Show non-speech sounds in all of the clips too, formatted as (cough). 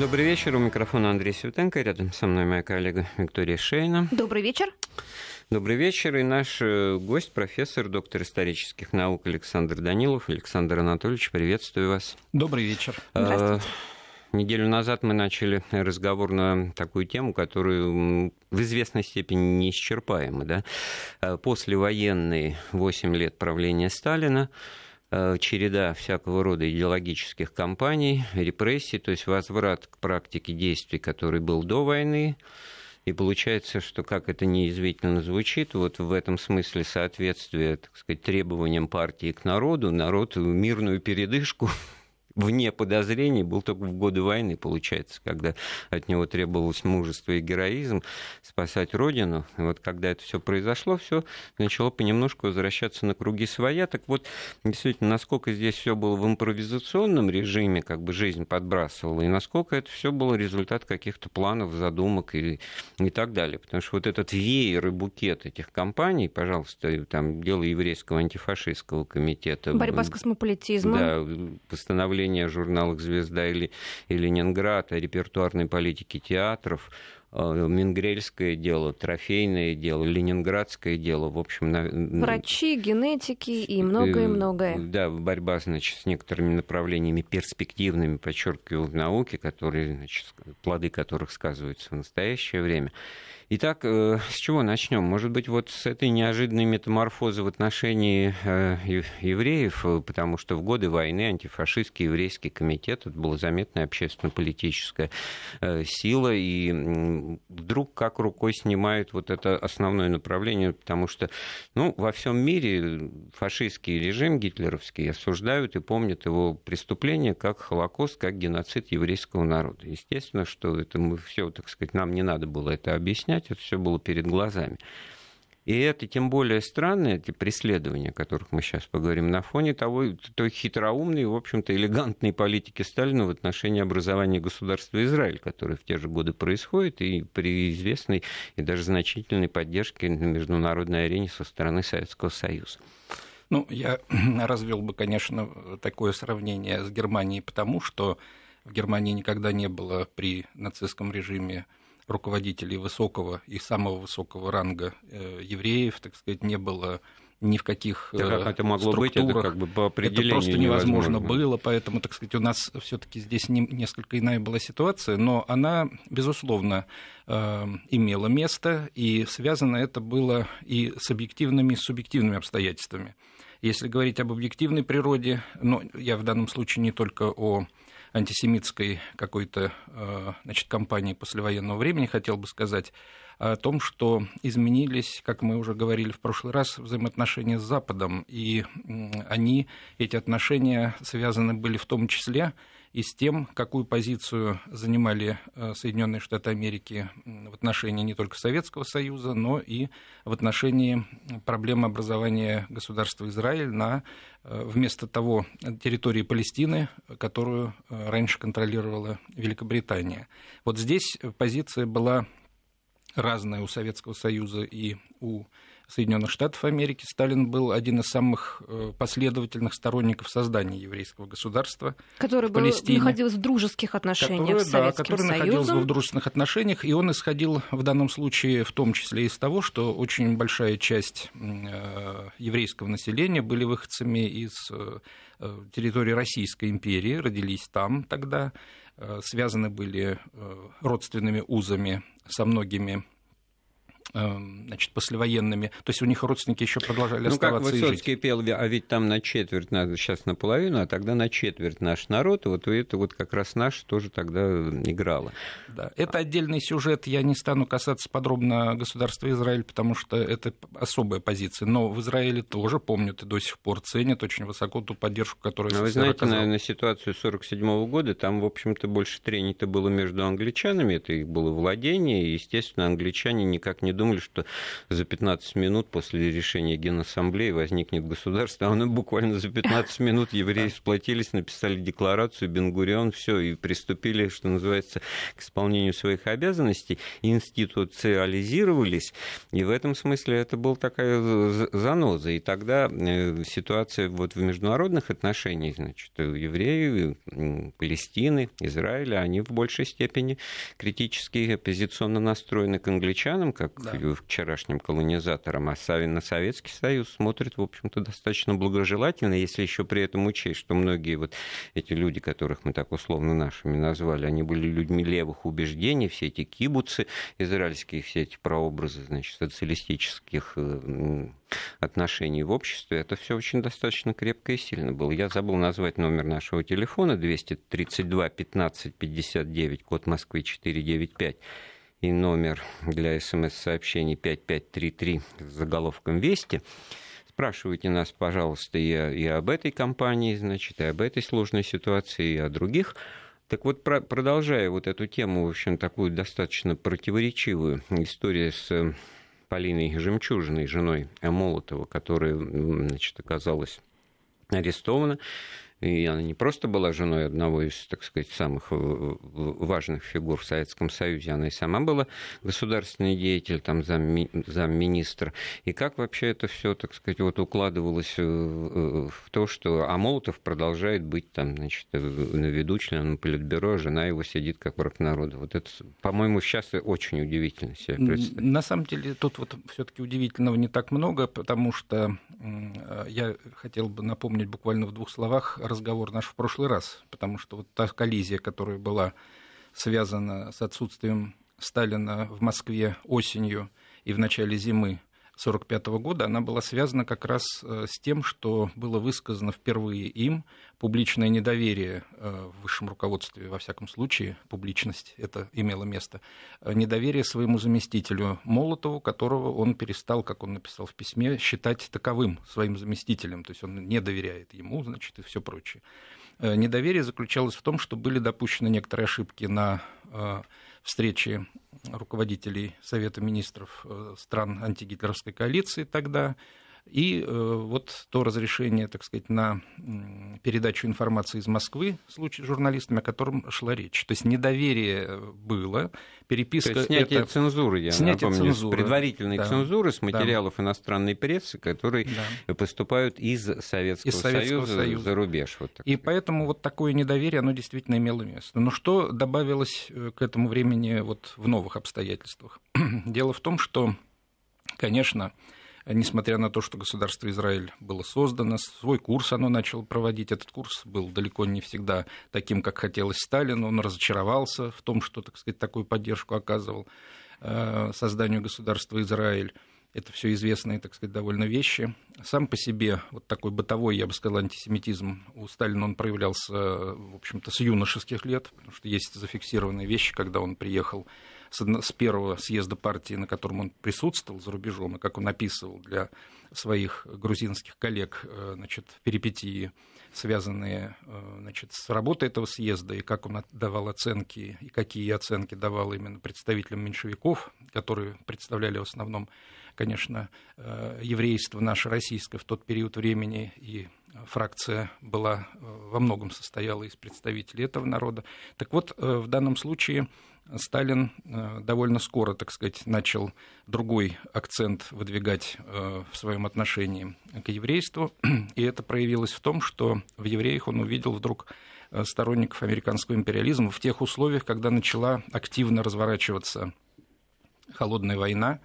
Добрый вечер. У микрофона Андрей Светенко. Рядом со мной моя коллега Виктория Шейна. Добрый вечер. Добрый вечер. И наш э, гость, профессор, доктор исторических наук Александр Данилов. Александр Анатольевич, приветствую вас. Добрый вечер. А, Здравствуйте. Неделю назад мы начали разговор на такую тему, которую в известной степени неисчерпаема. Да? А, Послевоенные 8 лет правления Сталина Э, череда всякого рода идеологических кампаний, репрессий, то есть возврат к практике действий, который был до войны. И получается, что, как это неизвительно звучит, вот в этом смысле соответствие, так сказать, требованиям партии к народу, народ мирную передышку (laughs) вне подозрений был только в годы войны, получается, когда от него требовалось мужество и героизм спасать родину. И вот когда это все произошло, все начало понемножку возвращаться на круги своя. Так вот, действительно, насколько здесь все было в импровизационном режиме, как бы жизнь подбрасывала, и насколько это все было результат каких-то планов, задумок и, и так далее. Потому что вот этот веер и букет этих компаний, пожалуйста, там дело еврейского антифашистского комитета. Борьба с космополитизмом. Да, постановление о журналах «Звезда» или, и «Ленинград», о репертуарной политике театров, Мингрельское дело, трофейное дело, ленинградское дело, в общем... На... Врачи, генетики и многое-многое. Да, борьба, значит, с некоторыми направлениями перспективными, подчеркиваю, в науке, которые, значит, плоды которых сказываются в настоящее время. Итак, э, с чего начнем? Может быть, вот с этой неожиданной метаморфозы в отношении э, евреев, э, потому что в годы войны антифашистский еврейский комитет это была заметная общественно-политическая сила, и вдруг как рукой снимает вот это основное направление, потому что ну, во всем мире фашистский режим гитлеровский осуждают и помнят его преступления как Холокост, как геноцид еврейского народа. Естественно, что это мы все, так сказать, нам не надо было это объяснять, это все было перед глазами. И это тем более странно, эти преследования, о которых мы сейчас поговорим, на фоне того, той хитроумной, в общем-то, элегантной политики Сталина в отношении образования государства Израиль, которое в те же годы происходит, и при известной и даже значительной поддержке на международной арене со стороны Советского Союза. Ну, я (clears throat) развел бы, конечно, такое сравнение с Германией, потому что в Германии никогда не было при нацистском режиме руководителей высокого и самого высокого ранга э, евреев, так сказать, не было ни в каких да, как это могло быть, это как бы по определению это просто невозможно, невозможно было, поэтому, так сказать, у нас все-таки здесь не, несколько иная была ситуация, но она, безусловно, э, имела место, и связано это было и с объективными, и с субъективными обстоятельствами. Если говорить об объективной природе, но я в данном случае не только о антисемитской какой-то э, значит, кампании послевоенного времени, хотел бы сказать о том, что изменились, как мы уже говорили в прошлый раз, взаимоотношения с Западом, и они, эти отношения связаны были в том числе и с тем, какую позицию занимали э, Соединенные Штаты Америки в отношении не только Советского Союза, но и в отношении проблемы образования государства Израиль на э, вместо того территории Палестины, которую э, раньше контролировала Великобритания. Вот здесь позиция была разная у Советского Союза и у Соединенных Штатов Америки. Сталин был один из самых э, последовательных сторонников создания еврейского государства который в был, Палестине. находился в дружеских отношениях который, с Советским да, который Союзом. находился в дружественных отношениях, и он исходил в данном случае в том числе из того, что очень большая часть э, еврейского населения были выходцами из э, территории Российской империи, родились там тогда, связаны были родственными узами со многими значит, послевоенными. То есть у них родственники еще продолжали ну, оставаться как Высоцкий и жить. пел, а ведь там на четверть, надо сейчас наполовину, а тогда на четверть наш народ, и вот это вот как раз наш тоже тогда играло. Да. Это отдельный сюжет, я не стану касаться подробно государства Израиль, потому что это особая позиция. Но в Израиле тоже помнят и до сих пор ценят очень высоко ту поддержку, которую Но вы знаете, наверное, ситуацию 1947 года, там, в общем-то, больше трений-то было между англичанами, это их было владение, и, естественно, англичане никак не думали, что за 15 минут после решения Генассамблеи возникнет государство, а оно буквально за 15 минут евреи сплотились, написали декларацию, Бенгурион, все, и приступили, что называется, к исполнению своих обязанностей, институциализировались, и в этом смысле это была такая заноза. И тогда э, ситуация вот в международных отношениях, значит, евреи, Палестины, Израиля, они в большей степени критически оппозиционно настроены к англичанам, как да. вчерашним колонизаторам, а на Советский Союз смотрят, в общем-то, достаточно благожелательно, если еще при этом учесть, что многие вот эти люди, которых мы так условно нашими назвали, они были людьми левых убеждений, все эти кибуцы израильские, все эти прообразы, значит, социалистических э, отношений в обществе, это все очень достаточно крепко и сильно было. Я забыл назвать номер нашего телефона 232 15 59, код Москвы 495 и номер для смс-сообщений 5533 с заголовком «Вести». Спрашивайте нас, пожалуйста, и, и об этой компании, значит, и об этой сложной ситуации, и о других. Так вот, про, продолжая вот эту тему, в общем, такую достаточно противоречивую историю с Полиной Жемчужиной, женой Молотова, которая, значит, оказалась арестована. И она не просто была женой одного из, так сказать, самых э, важных фигур в Советском Союзе, она и сама была государственный деятель, там, зам, замминистра. И как вообще это все, так сказать, вот укладывалось э, в то, что Амолотов продолжает быть там, значит, на виду членом Политбюро, а жена его сидит как враг народа. Вот это, по-моему, сейчас очень удивительно себе представить. На самом деле тут вот все-таки удивительного не так много, потому что э, я хотел бы напомнить буквально в двух словах разговор наш в прошлый раз, потому что вот та коллизия, которая была связана с отсутствием Сталина в Москве осенью и в начале зимы 1945 года, она была связана как раз э, с тем, что было высказано впервые им публичное недоверие э, в высшем руководстве, во всяком случае, публичность это имело место, э, недоверие своему заместителю Молотову, которого он перестал, как он написал в письме, считать таковым своим заместителем, то есть он не доверяет ему, значит, и все прочее. Недоверие заключалось в том, что были допущены некоторые ошибки на встрече руководителей Совета министров э, стран антигитлеровской коалиции тогда, и э, вот то разрешение, так сказать, на передачу информации из Москвы в случае с журналистами, о котором шла речь. То есть недоверие было, переписка... То есть снятие это... цензуры, я снятие напомню, цензуры. предварительной да. цензуры с материалов да. иностранной прессы, которые да. поступают из Советского, из Советского Союза, Союза за рубеж. Вот и поэтому вот такое недоверие, оно действительно имело место. Но что добавилось э, к этому времени вот в новых обстоятельствах? (clears throat) Дело в том, что, конечно, несмотря на то, что государство Израиль было создано, свой курс оно начало проводить. Этот курс был далеко не всегда таким, как хотелось Сталину. Он разочаровался в том, что, так сказать, такую поддержку оказывал э, созданию государства Израиль. Это все известные, так сказать, довольно вещи. Сам по себе вот такой бытовой, я бы сказал, антисемитизм у Сталина, он проявлялся, в общем-то, с юношеских лет, потому что есть зафиксированные вещи, когда он приехал с первого съезда партии, на котором он присутствовал за рубежом, и как он описывал для своих грузинских коллег э, значит, перипетии, связанные э, значит, с работой этого съезда, и как он давал оценки, и какие оценки давал именно представителям меньшевиков, которые представляли в основном, конечно, э, еврейство наше российское в тот период времени, и фракция была во многом состояла из представителей этого народа. Так вот, в данном случае Сталин э, довольно скоро, так сказать, начал другой акцент выдвигать э, в своем отношении к еврейству, (clears throat) и это проявилось в том, что в евреях он увидел вдруг э, сторонников американского империализма в тех условиях, когда начала активно разворачиваться холодная война,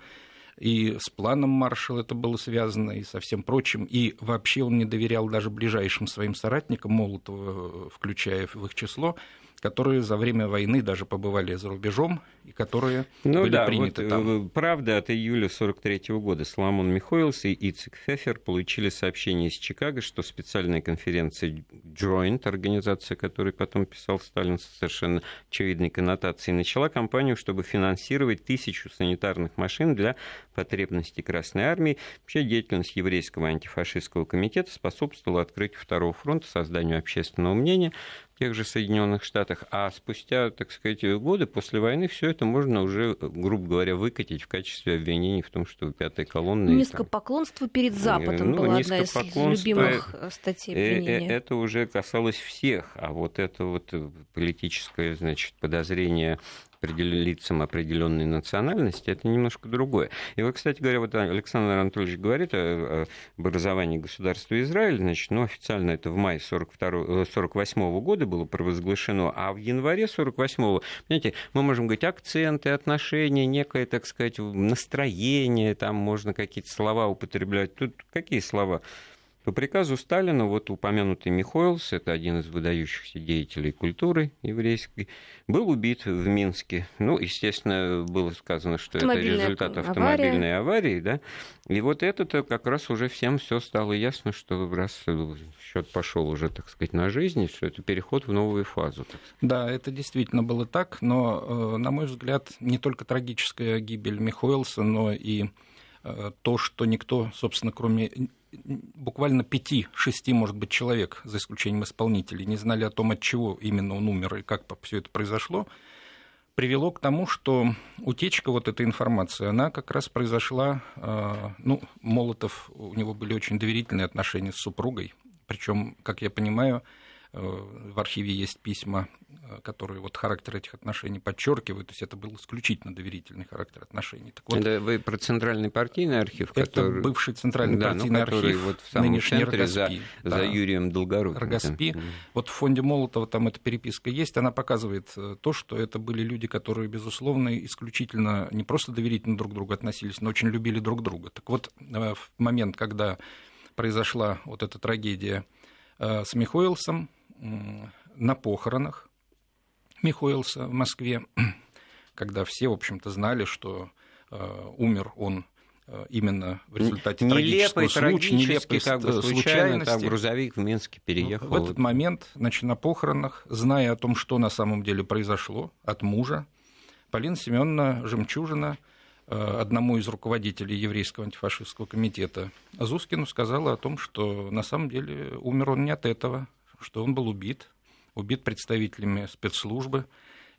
и с планом Маршалла это было связано, и со всем прочим. И вообще он не доверял даже ближайшим своим соратникам, Молотова, включая в их число, которые за время войны даже побывали за рубежом и которые ну, были да, приняты вот, там. Э, правда, от июля 1943 года Соломон Михоэлс и Ицек Фефер получили сообщение из Чикаго, что специальная конференция Joint, организация, которой потом писал Сталин с совершенно очевидной коннотацией, начала кампанию, чтобы финансировать тысячу санитарных машин для потребностей Красной Армии. Вообще деятельность еврейского антифашистского комитета способствовала открытию Второго фронта, созданию общественного мнения тех же Соединенных Штатах. А спустя, так сказать, годы после войны все это можно уже, грубо говоря, выкатить в качестве обвинений в том, что пятая колонна... Низкопоклонство перед Западом ну, была одна из любимых статей обвинения. Это уже касалось всех, а вот это вот политическое, значит, подозрение лицам определенной национальности, это немножко другое. И вот, кстати говоря, вот Александр Анатольевич говорит о образовании государства Израиль, значит, ну, официально это в мае 42, 48 -го года было провозглашено, а в январе 48-го, понимаете, мы можем говорить акценты, отношения, некое, так сказать, настроение, там можно какие-то слова употреблять. Тут какие слова? По приказу Сталина, вот упомянутый Михоэлс, это один из выдающихся деятелей культуры еврейской, был убит в Минске. Ну, естественно, было сказано, что это результат автомобильной аварии, да. И вот это-то как раз уже всем все стало ясно, что раз счет пошел уже, так сказать, на жизнь, что это переход в новую фазу. Да, это действительно было так, но, э, на мой взгляд, не только трагическая гибель Михоэлса, но и э, то, что никто, собственно, кроме буквально пяти-шести, может быть, человек, за исключением исполнителей, не знали о том, от чего именно он умер и как все это произошло, привело к тому, что утечка вот этой информации, она как раз произошла, а, ну, Молотов, у него были очень доверительные отношения с супругой, причем, как я понимаю, в архиве есть письма Э, которые вот характер этих отношений подчеркивают, то есть это был исключительно доверительный характер отношений. Так вот, это вы про центральный партийный архив, это который... бывший центральный да, ну, партийный ну, архив, вот в самом нынешний центре Рогоспи, за, да, за Юрием Долгоруким. Рогоспи. Да. Вот в фонде Молотова там эта переписка есть, она показывает э, то, что это были люди, которые, безусловно, исключительно не просто доверительно друг к другу относились, но очень любили друг друга. Так вот, э, в момент, когда произошла вот эта трагедия с Михоэлсом, на похоронах Михоэлса в Москве, (clears throat) когда все, в общем-то, знали, что э, умер он э, именно в результате нелепой, случая, нелепой как бы случайно там грузовик в Минске переехал. В этот момент, значит, на похоронах, зная о том, что на самом деле произошло от мужа, Полина Семеновна Жемчужина э, одному из руководителей еврейского антифашистского комитета Азускину сказала о том, что на самом деле умер он не от этого, что он был убит убит представителями спецслужбы.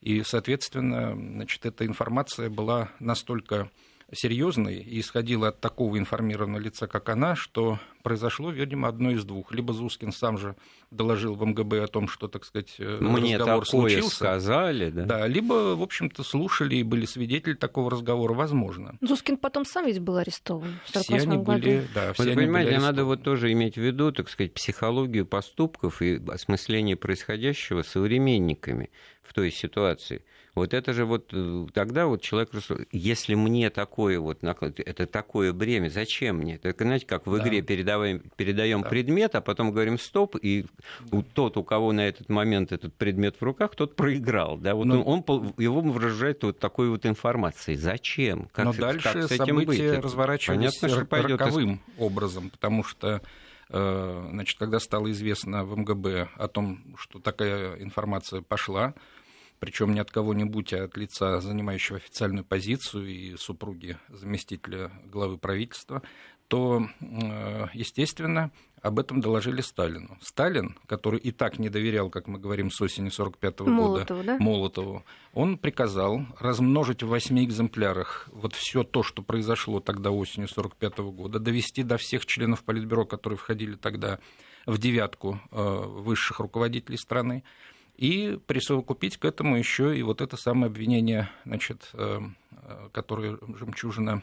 И, соответственно, значит, эта информация была настолько серьезной и исходила от такого информированного лица, как она, что произошло, видимо, одно из двух. Либо Зускин сам же доложил в МГБ о том, что, так сказать, э, Мне разговор такое случился. сказали, да? Да, либо, в общем-то, слушали и были свидетели такого разговора, возможно. Зускин потом сам ведь был арестован в все они году. были, да, все Вы они понимаете, были надо вот тоже иметь в виду, так сказать, психологию поступков и осмысление происходящего современниками в той ситуации. Вот это же вот э, тогда вот человек, если мне такое вот, это такое бремя, зачем мне? Это, знаете, как в игре да. передаем, передаем да. предмет, а потом говорим стоп, и да. тот, у кого на этот момент этот предмет в руках, тот проиграл. Да? Вот Но... он, он, его выражает вот такой вот информацией. Зачем? Как, Но дальше как с этим быть? разворачивались Понятно, роковым образом, потому что э, значит, когда стало известно в МГБ о том, что такая информация пошла, причем не от кого-нибудь, а от лица, занимающего официальную позицию и супруги заместителя главы правительства, то, э, естественно, об этом доложили Сталину. Сталин, который и так не доверял, как мы говорим, с осени 1945 -го Молотову, года, да? Молотову, он приказал размножить в восьми экземплярах вот все то, что произошло тогда осенью 1945 -го года, довести до всех членов Политбюро, которые входили тогда в девятку э, высших руководителей страны, и присовокупить к этому еще и вот это самое обвинение, значит, э, которое Жемчужина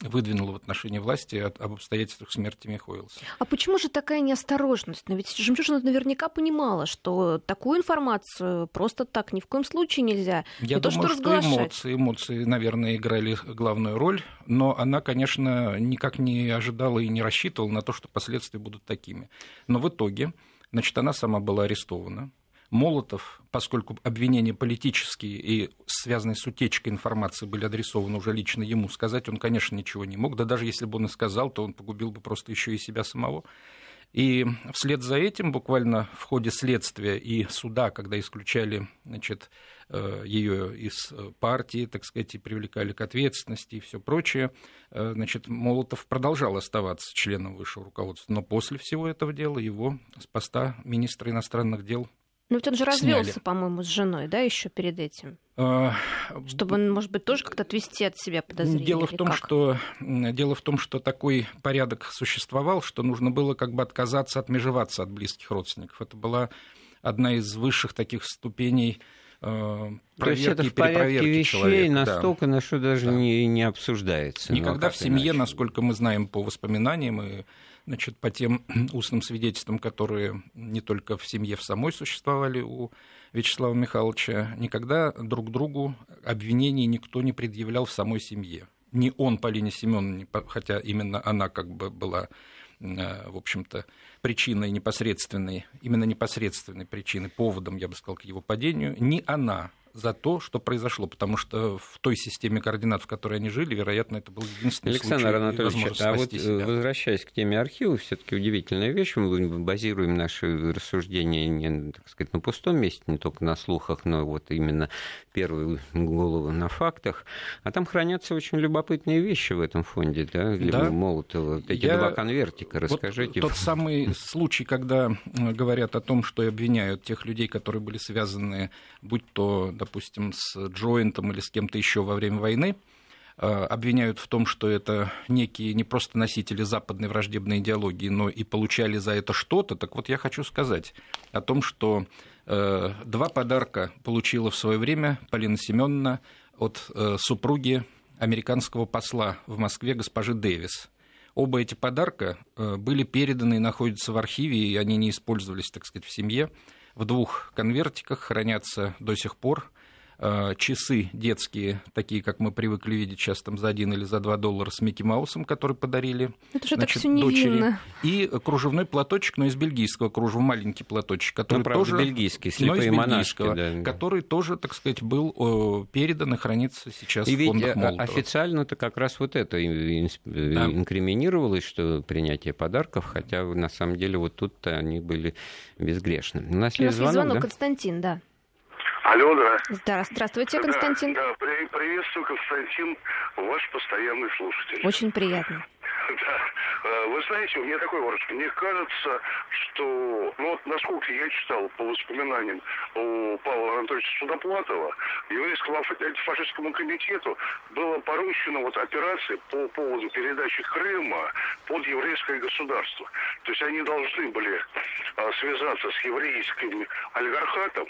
выдвинула в отношении власти об обстоятельствах смерти Михоэлса. А почему же такая неосторожность? Но ведь Жемчужина наверняка понимала, что такую информацию просто так ни в коем случае нельзя. Я не думаю, то, что, что эмоции, эмоции, наверное, играли главную роль, но она, конечно, никак не ожидала и не рассчитывала на то, что последствия будут такими. Но в итоге, значит, она сама была арестована, Молотов, поскольку обвинения политические и связанные с утечкой информации были адресованы уже лично ему, сказать он, конечно, ничего не мог. Да даже если бы он и сказал, то он погубил бы просто еще и себя самого. И вслед за этим, буквально в ходе следствия и суда, когда исключали значит, э, ее из партии, так сказать, и привлекали к ответственности и все прочее, э, значит, Молотов продолжал оставаться членом высшего руководства. Но после всего этого дела его с поста министра иностранных дел Но ведь он же развелся, по-моему, с женой, да, еще перед этим. А, Чтобы, может быть, тоже как-то отвести от себя подозрения. Дело в том, как? что дело в том, что такой порядок существовал, что нужно было как бы отказаться, отмежеваться от близких родственников. Это была одна из высших таких ступеней проверки, То есть это в порядке вещей человека, настолько, да. на что даже да. не, не обсуждается. Ну, Никогда в семье, иначе? насколько мы знаем по воспоминаниям и значит, по тем (clears throat) устным свидетельствам, которые не только в семье в самой существовали у Вячеслава Михайловича, никогда друг другу обвинений никто не предъявлял в самой семье. Ни он, Полине Семеновне, хотя именно она как бы была э, в общем-то, причиной непосредственной, именно непосредственной причиной, поводом, я бы сказал, к его падению, ни она за то, что произошло, потому что в той системе координат, в которой они жили, вероятно, это был единственный Александр случай Анатольевич, а вот э, себя. возвращаясь к теме архива, все таки удивительная вещь, мы базируем наши рассуждения не, так сказать, на пустом месте, не только на слухах, но вот именно первую голову на фактах, а там хранятся очень любопытные вещи в этом фонде, да, для да. Молотова, эти Я... два конвертика, расскажите. Вот тот самый случай, когда говорят о том, что обвиняют тех людей, которые были связаны, будь то, допустим, с Джоинтом или с кем-то еще во время войны, э, обвиняют в том, что это некие не просто носители западной враждебной идеологии, но и получали за это что-то, так вот я хочу сказать о том, что э, два подарка получила в свое время Полина Семеновна от э, супруги американского посла в Москве госпожи Дэвис. Оба эти подарка были переданы и находятся в архиве, и они не использовались, так сказать, в семье. В двух конвертиках хранятся до сих пор часы детские, такие, как мы привыкли видеть сейчас там за один или за два доллара с Микки Маусом, который подарили Это же значит, так дочери. И кружевной платочек, но из бельгийского кружева, маленький платочек, который ну, правда, тоже... бельгийский, слепые но монашки, да. который тоже, так сказать, был передан и хранится сейчас и в фондах ведь Молотова. официально-то как раз вот это да. инкриминировалось, что принятие подарков, хотя на самом деле вот тут-то они были безгрешны. У нас, У нас есть звонок, звонок да? Константин, да. Алло, да. Да, здравствуйте, Константин. Да, да при, приветствую, Константин, ваш постоянный слушатель. Очень приятно. (laughs) Да. Э, вы знаете, у меня такой вопрос. Мне кажется, что, ну вот насколько я читал по воспоминаниям у Павла Анатольевича Судоплатова, еврейскому антифашистскому комитету было поручено вот операции по поводу передачи Крыма под еврейское государство. То есть они должны были а, связаться с еврейским олигархатом,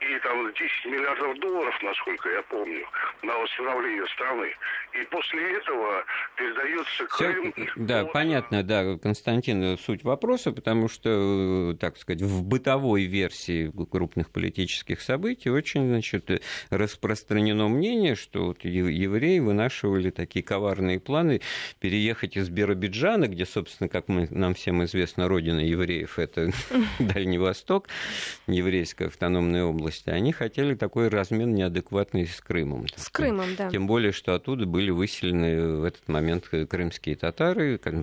и там 10 миллиардов долларов, насколько я помню, на восстановление страны. И после этого передается Крым. Да, понятно, да, Константин, суть вопроса, потому что, э, так сказать, в бытовой версии крупных политических событий очень, значит, распространено мнение, что вот евреи вынашивали такие коварные планы переехать из Биробиджана, где, собственно, как мы, нам всем известно, родина евреев – это (laughs) Дальний Восток, еврейская автономная область, они хотели такой размен неадекватный с Крымом. С Крымом, да. Тем более, что оттуда были выселены в этот момент крымские татары,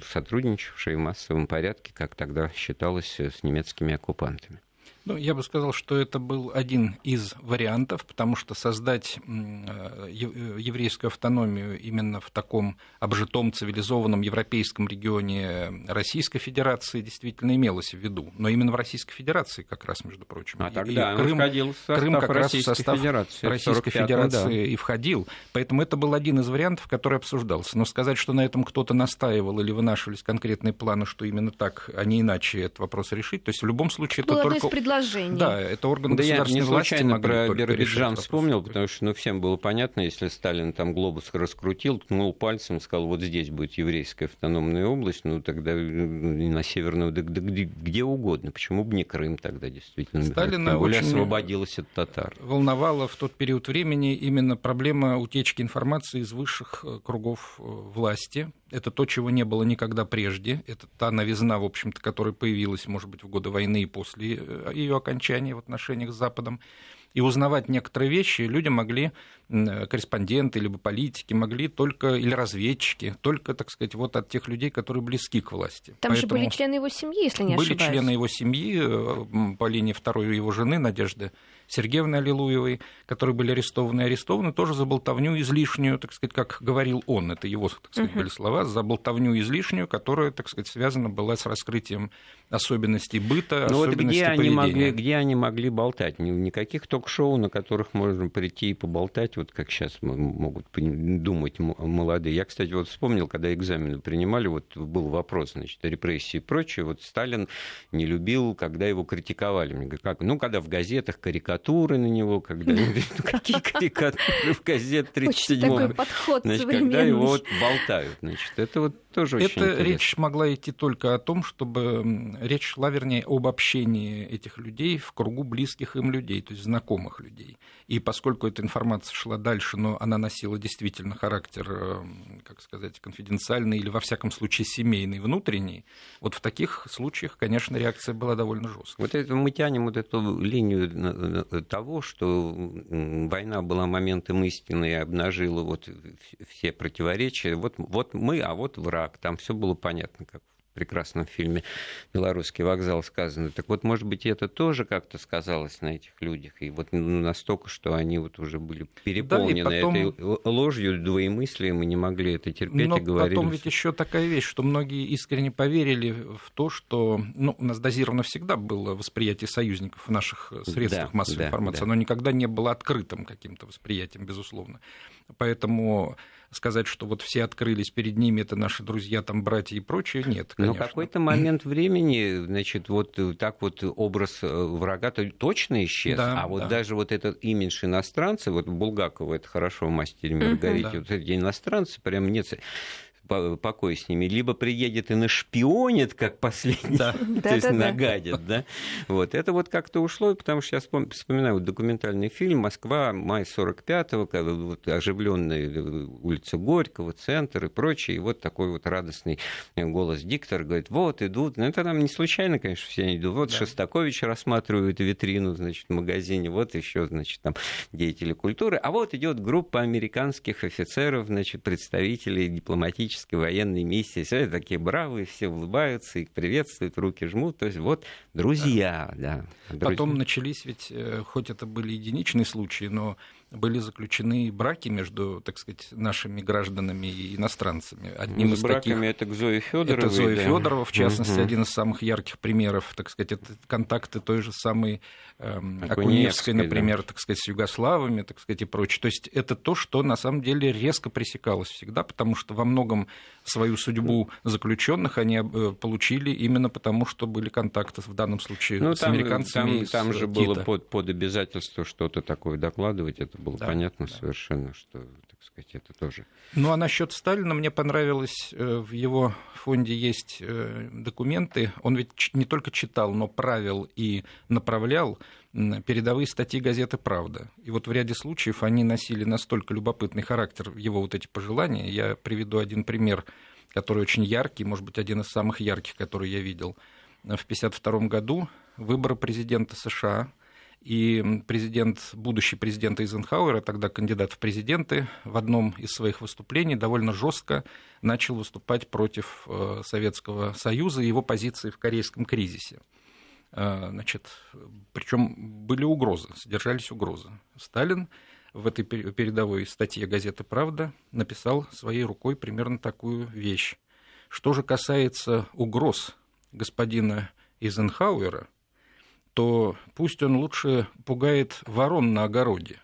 сотрудничавшие в массовом порядке, как тогда считалось, с немецкими оккупантами. Ну, я бы сказал, что это был один из вариантов, потому что создать э, еврейскую автономию именно в таком обжитом, цивилизованном европейском регионе Российской Федерации действительно имелось в виду. Но именно в Российской Федерации как раз, между прочим. А тогда и Крым, входил в состав Крым как Российской раз в состав Федерации, Российской Федерации да. и входил. Поэтому это был один из вариантов, который обсуждался. Но сказать, что на этом кто-то настаивал или вынашивались конкретные планы, что именно так, а не иначе этот вопрос решить, то есть в любом случае это только предложений. Да, это орган да государственной я не случайно про Биробиджан вспомнил, потому что ну, всем было понятно, если Сталин там глобус раскрутил, ткнул пальцем, сказал, вот здесь будет еврейская автономная область, ну тогда э, на северную, да, да, где, где угодно. Почему бы не Крым тогда действительно? Сталина Тем более освободилась от татар. Волновала в тот период времени именно проблема утечки информации из высших э, кругов э, власти, это то, чего не было никогда прежде. Это та новизна, в общем-то, которая появилась, может быть, в годы войны и после э, ее окончания в отношениях с Западом. И узнавать некоторые вещи люди могли корреспонденты, либо политики могли только, или разведчики, только, так сказать, вот от тех людей, которые близки к власти. Там Поэтому же были члены его семьи, если не были ошибаюсь. Были члены его семьи по линии второй его жены Надежды Сергеевны Аллилуевой, которые были арестованы и арестованы тоже за болтовню излишнюю, так сказать, как говорил он, это его, так сказать, uh-huh. были слова, за болтовню излишнюю, которая, так сказать, связана была с раскрытием особенностей быта, ну особенностей вот где поведения. Они могли, где они могли болтать? Никаких ток-шоу, на которых можно прийти и поболтать, вот как сейчас могут думать молодые. Я, кстати, вот вспомнил, когда экзамены принимали, вот был вопрос, значит, репрессии и прочее. Вот Сталин не любил, когда его критиковали. Мне говорят, как? Ну, когда в газетах карикатуры на него, когда... (laughs) Ну, какие карикатуры в газете 37 Значит, когда его вот болтают. Значит, это вот тоже очень Это интересно. речь могла идти только о том, чтобы речь шла, вернее, об общении этих людей в кругу близких им людей, то есть знакомых людей. И поскольку эта информация шла дальше, но она носила действительно характер, эм, как сказать, конфиденциальный или, во всяком случае, семейный, внутренний, вот в таких случаях, конечно, реакция была довольно жесткой. Вот это мы тянем вот эту линию того, что война была моментом истины и обнажила вот все противоречия. Вот, вот мы, а вот враг. Там все было понятно, как прекрасном фильме «Белорусский вокзал» сказано. Так вот, может быть, это тоже как-то сказалось на этих людях, и вот настолько, что они вот уже были переполнены да, потом... этой ложью, двоемыслием, и не могли это терпеть Но и говорили. потом ведь еще такая вещь, что многие искренне поверили в то, что ну, у нас дозировано всегда было восприятие союзников в наших средствах да, массовой да, информации, да. оно никогда не было открытым каким-то восприятием, безусловно. Поэтому сказать, что вот все открылись перед ними, это наши друзья, там, братья и прочее, нет, конечно. Но какой-то момент времени, значит, вот так вот образ э, врага-то точно исчез, да, а вот да. даже вот этот имидж иностранца, вот Булгакова это хорошо в «Мастере Маргарите», да. вот эти иностранцы, прям нет покой с ними, либо приедет и нашпионит, как последний, да. (laughs) то есть нагадит, да. Вот, это вот как-то ушло, потому что я вспоминаю документальный фильм «Москва», май 45-го, вот оживленная э, улица Горького, центр и прочее, и вот такой вот радостный голос диктора говорит, вот идут, ну это нам не случайно, конечно, все они идут, вот да. Шостакович рассматривает витрину, значит, в магазине, вот еще, значит, там деятели культуры, а вот идет группа американских офицеров, значит, представителей дипломатических дипломатической военной миссии. Все такие бравые, все улыбаются, их приветствуют, руки жмут. То есть вот друзья, да. Друзья. Потом начались ведь, э, хоть это были единичные случаи, но были заключены браки между, так сказать, нашими гражданами и иностранцами. Одним ну, из браками таких... это к Зое Федоровой. Это Зоя да? Федорова, в частности, угу. один из самых ярких примеров, так сказать, это контакты той же самой эм, Акуневской, например, да. так сказать, с югославами, так сказать, и прочее. То есть это то, что на самом деле резко пресекалось всегда, потому что во многом свою судьбу заключенных они э, получили именно потому, что были контакты в данном случае ну, с там, американцами. Там, там же было под, под обязательство что-то такое докладывать. Это было да, понятно да. совершенно, что, так сказать, это тоже. Ну а насчет Сталина мне понравилось, э, в его фонде есть э, документы. Он ведь не только читал, но правил и направлял передовые статьи газеты «Правда». И вот в ряде случаев они носили настолько любопытный характер, его вот эти пожелания. Я приведу один пример, который очень яркий, может быть, один из самых ярких, который я видел. В 1952 году выборы президента США – и президент, будущий президент Эйзенхауэра, тогда кандидат в президенты, в одном из своих выступлений довольно жестко начал выступать против э, Советского Союза и его позиции в корейском кризисе. Э, значит, причем были угрозы, содержались угрозы. Сталин в этой передовой статье газеты «Правда» написал своей рукой примерно такую вещь. Что же касается угроз господина Эйзенхауэра, то пусть он лучше пугает ворон на огороде.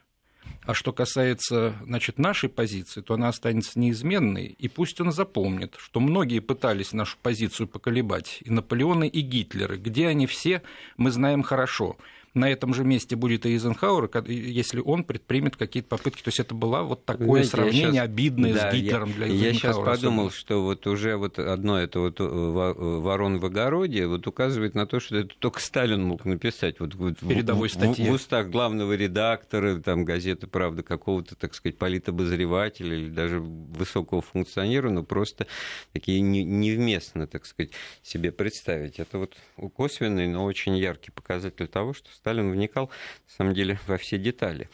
А что касается значит, нашей позиции, то она останется неизменной, и пусть он запомнит, что многие пытались нашу позицию поколебать, и Наполеоны, и Гитлеры, где они все, мы знаем хорошо – на этом же месте будет и Эйзенхауэр, если он предпримет какие-то попытки. То есть это было вот такое Знаете, сравнение сейчас, обидное да, с Гитлером я, для Эйзенхауэра. Я сейчас подумал, особенно. что вот уже вот одно это вот э, ворон в огороде вот указывает на то, что это только Сталин мог написать. Вот, вот Передовой в, статье. В, в устах главного редактора там, газеты «Правда» какого-то, так сказать, политобозревателя или даже высокого функционера, но просто такие невместно, так сказать, себе представить. Это вот косвенный, но очень яркий показатель того, что Сталин вникал, на самом деле, во все детали.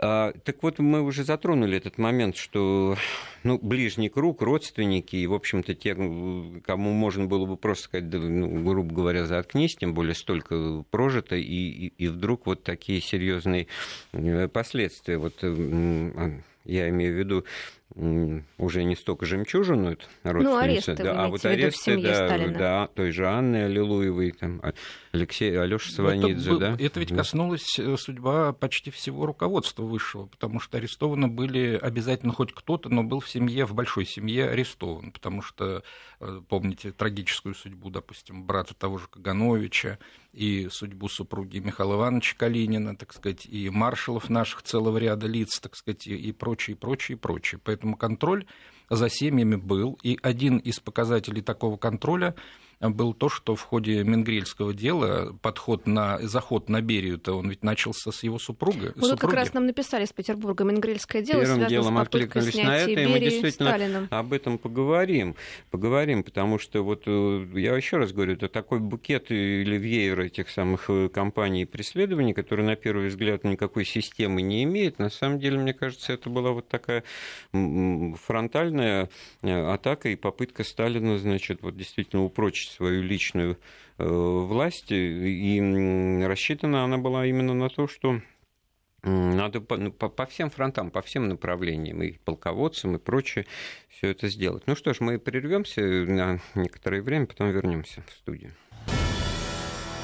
А, так вот, мы уже затронули этот момент, что ну, ближний круг, родственники, и, в общем-то, те, кому можно было бы просто сказать, да, ну, грубо говоря, заткнись, тем более столько прожито, и, и, и вдруг вот такие серьезные э, последствия. Вот а, я имею в виду уже не столько жемчужину, родственница, ну, аресты, да, а вот аресты, да, да, той же Анны Аллилуевой, там, а, Алексей, Алеша Сванидзе, это, да? Это ведь коснулось э, судьба почти всего руководства высшего, потому что арестованы были обязательно хоть кто-то, но был в семье, в большой семье арестован, потому что, э, помните, трагическую судьбу, допустим, брата того же Кагановича, и судьбу супруги Михаила Ивановича Калинина, так сказать, и маршалов наших целого ряда лиц, так сказать, и прочее, и прочее, и прочее. Поэтому контроль за семьями был, и один из показателей такого контроля – был то, что в ходе Менгрельского дела подход на заход на Берию-то он ведь начался с его супруга. Вот супруги. как раз нам написали из Петербурга Менгрельское дело, Первым делом с откликнулись на это, и мы действительно Сталином. об этом поговорим. Поговорим, потому что вот э, я еще раз говорю, это такой букет или веер этих самых э, компаний преследований, которые на первый взгляд никакой системы не имеют. На самом деле, мне кажется, это была вот такая фронтальная э, атака и попытка Сталина, значит, вот действительно упрочить свою личную э, власть, и рассчитана она была именно на то, что надо по, ну, по, по всем фронтам, по всем направлениям, и полководцам, и прочее, все это сделать. Ну что ж, мы прервемся на некоторое время, потом вернемся в студию.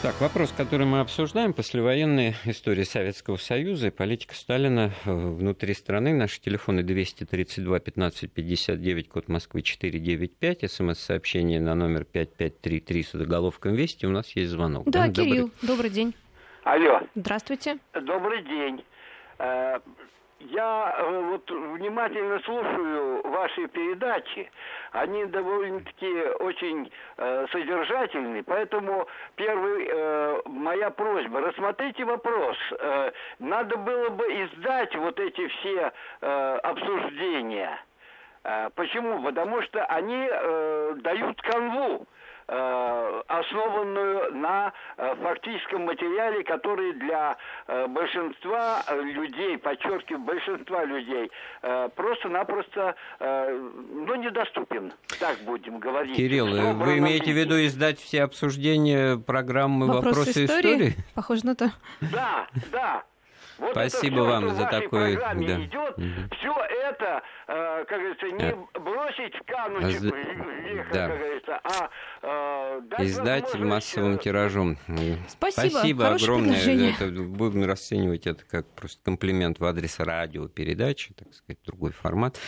Так, вопрос, который мы обсуждаем, послевоенная история Советского Союза и политика Сталина э, внутри страны. Наши телефоны 232 15 59, код Москвы 495, смс-сообщение на номер 5533 с заголовком «Вести». У нас есть звонок. Да, да? Кирилл, добрый... добрый день. Алло. Здравствуйте. Добрый день. Я э, вот внимательно слушаю ваши передачи. Они довольно-таки очень э, содержательны, поэтому первый э, моя просьба рассмотрите вопрос. Э, надо было бы издать вот эти все э, обсуждения. Э, почему? Потому что они э, дают канву. Э, основанную на э, фактическом материале, который для э, большинства людей, подчеркиваю, большинства людей, просто-напросто ну, недоступен, так будем говорить. Кирилл, вы имеете в виду издать все обсуждения программы «Вопросы, Вопросы истории»? истории? Похоже на то. Да, да. Вот Спасибо это все, вам за такой... Да. идет, угу. все это, э, как говорится, не да. бросить в канучек, а, да. как говорится, а э, Издать массовым тиражом. Спасибо, Спасибо огромное. Это, будем расценивать это как просто комплимент в адрес радиопередачи, так сказать, другой формат.